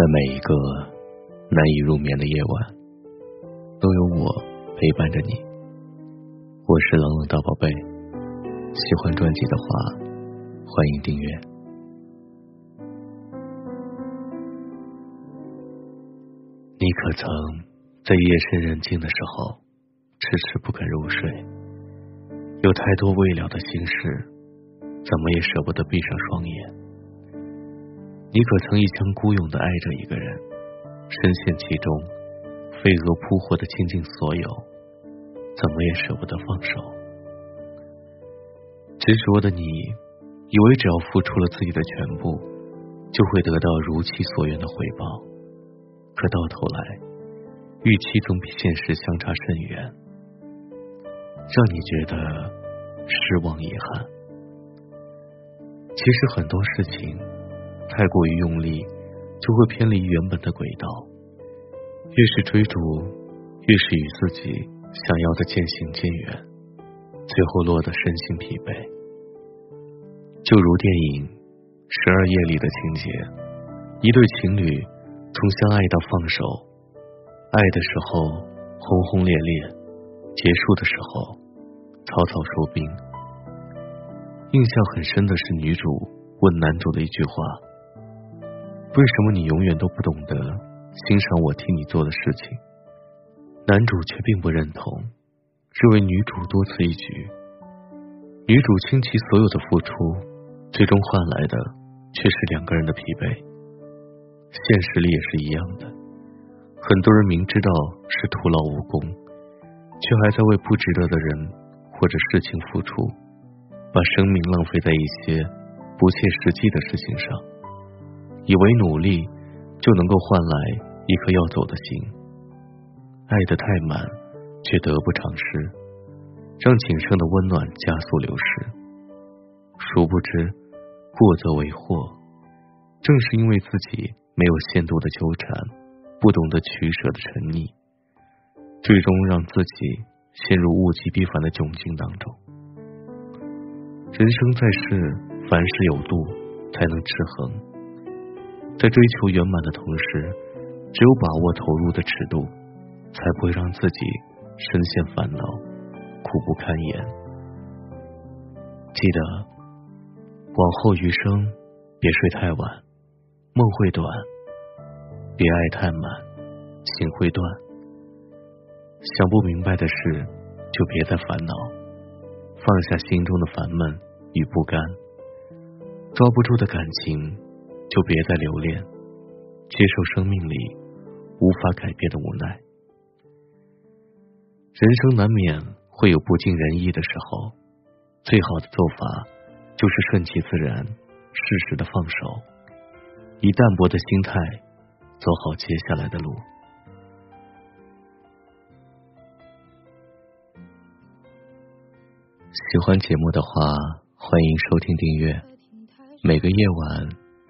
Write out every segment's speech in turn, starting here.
在每一个难以入眠的夜晚，都有我陪伴着你。我是冷冷大宝贝，喜欢专辑的话，欢迎订阅。你可曾在夜深人静的时候，迟迟不肯入睡？有太多未了的心事，怎么也舍不得闭上双眼。你可曾一腔孤勇的爱着一个人，深陷其中，飞蛾扑火的倾尽所有，怎么也舍不得放手？执着的你，以为只要付出了自己的全部，就会得到如其所愿的回报，可到头来，预期总比现实相差甚远，让你觉得失望遗憾。其实很多事情。太过于用力，就会偏离原本的轨道。越是追逐，越是与自己想要的渐行渐远，最后落得身心疲惫。就如电影《十二夜》里的情节，一对情侣从相爱到放手，爱的时候轰轰烈烈，结束的时候草草收兵。印象很深的是女主问男主的一句话。为什么你永远都不懂得欣赏我替你做的事情？男主却并不认同，认为女主多此一举。女主倾其所有的付出，最终换来的却是两个人的疲惫。现实里也是一样的，很多人明知道是徒劳无功，却还在为不值得的人或者事情付出，把生命浪费在一些不切实际的事情上。以为努力就能够换来一颗要走的心，爱得太满却得不偿失，让仅剩的温暖加速流失。殊不知，过则为祸。正是因为自己没有限度的纠缠，不懂得取舍的沉溺，最终让自己陷入物极必反的窘境当中。人生在世，凡事有度，才能制衡。在追求圆满的同时，只有把握投入的尺度，才不会让自己深陷烦恼，苦不堪言。记得往后余生，别睡太晚，梦会短；别爱太满，心会断。想不明白的事，就别再烦恼，放下心中的烦闷与不甘。抓不住的感情。就别再留恋，接受生命里无法改变的无奈。人生难免会有不尽人意的时候，最好的做法就是顺其自然，适时的放手，以淡泊的心态走好接下来的路。喜欢节目的话，欢迎收听订阅，每个夜晚。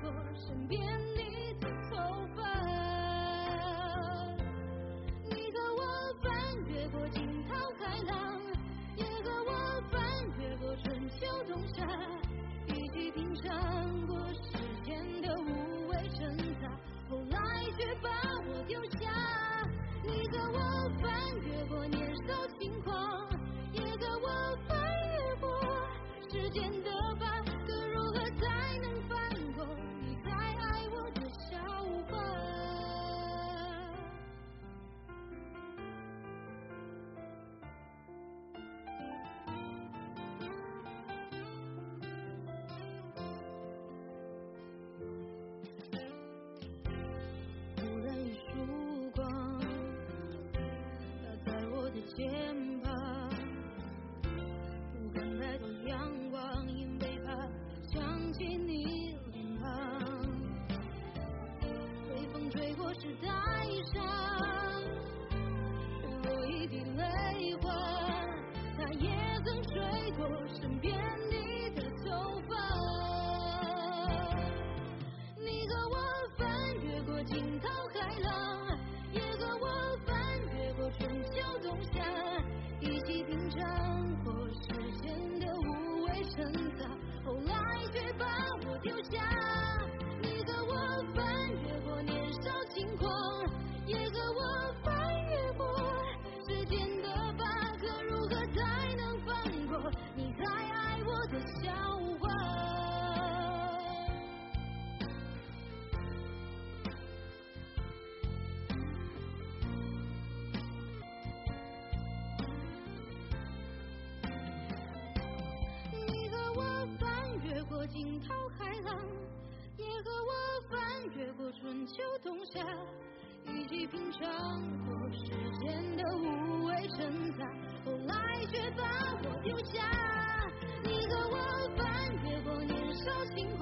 吹过身边不过是太傻，落一滴泪花。它也曾吹过身边你的头发。你和我翻越过惊涛骇浪，也和我翻越过春秋冬夏，一起品尝过世间的无畏盛夏，后来却把我丢下。春秋冬夏，一起品尝过世间的无味，现在后来却把我丢下，你和我翻越过年少轻狂。